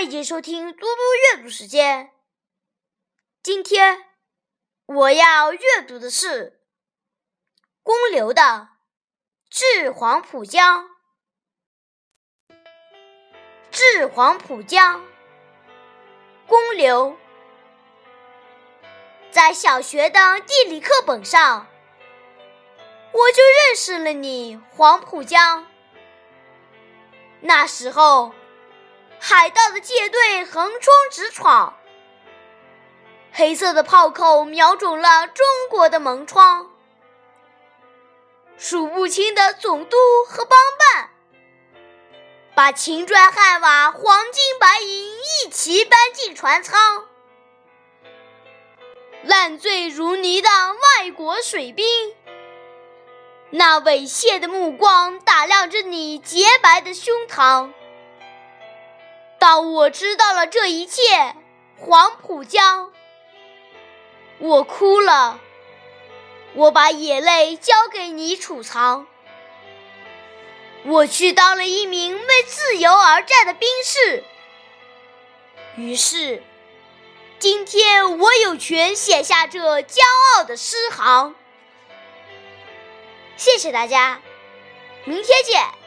欢迎收听嘟嘟阅读时间。今天我要阅读的是公牛的《致黄浦江》。致黄浦江，公牛。在小学的地理课本上，我就认识了你，黄浦江。那时候。海盗的舰队横冲直闯，黑色的炮口瞄准了中国的门窗，数不清的总督和帮办，把秦砖汉瓦、黄金白银一齐搬进船舱。烂醉如泥的外国水兵，那猥亵的目光打量着你洁白的胸膛。当我知道了这一切，黄浦江，我哭了。我把眼泪交给你储藏。我去当了一名为自由而战的兵士。于是，今天我有权写下这骄傲的诗行。谢谢大家，明天见。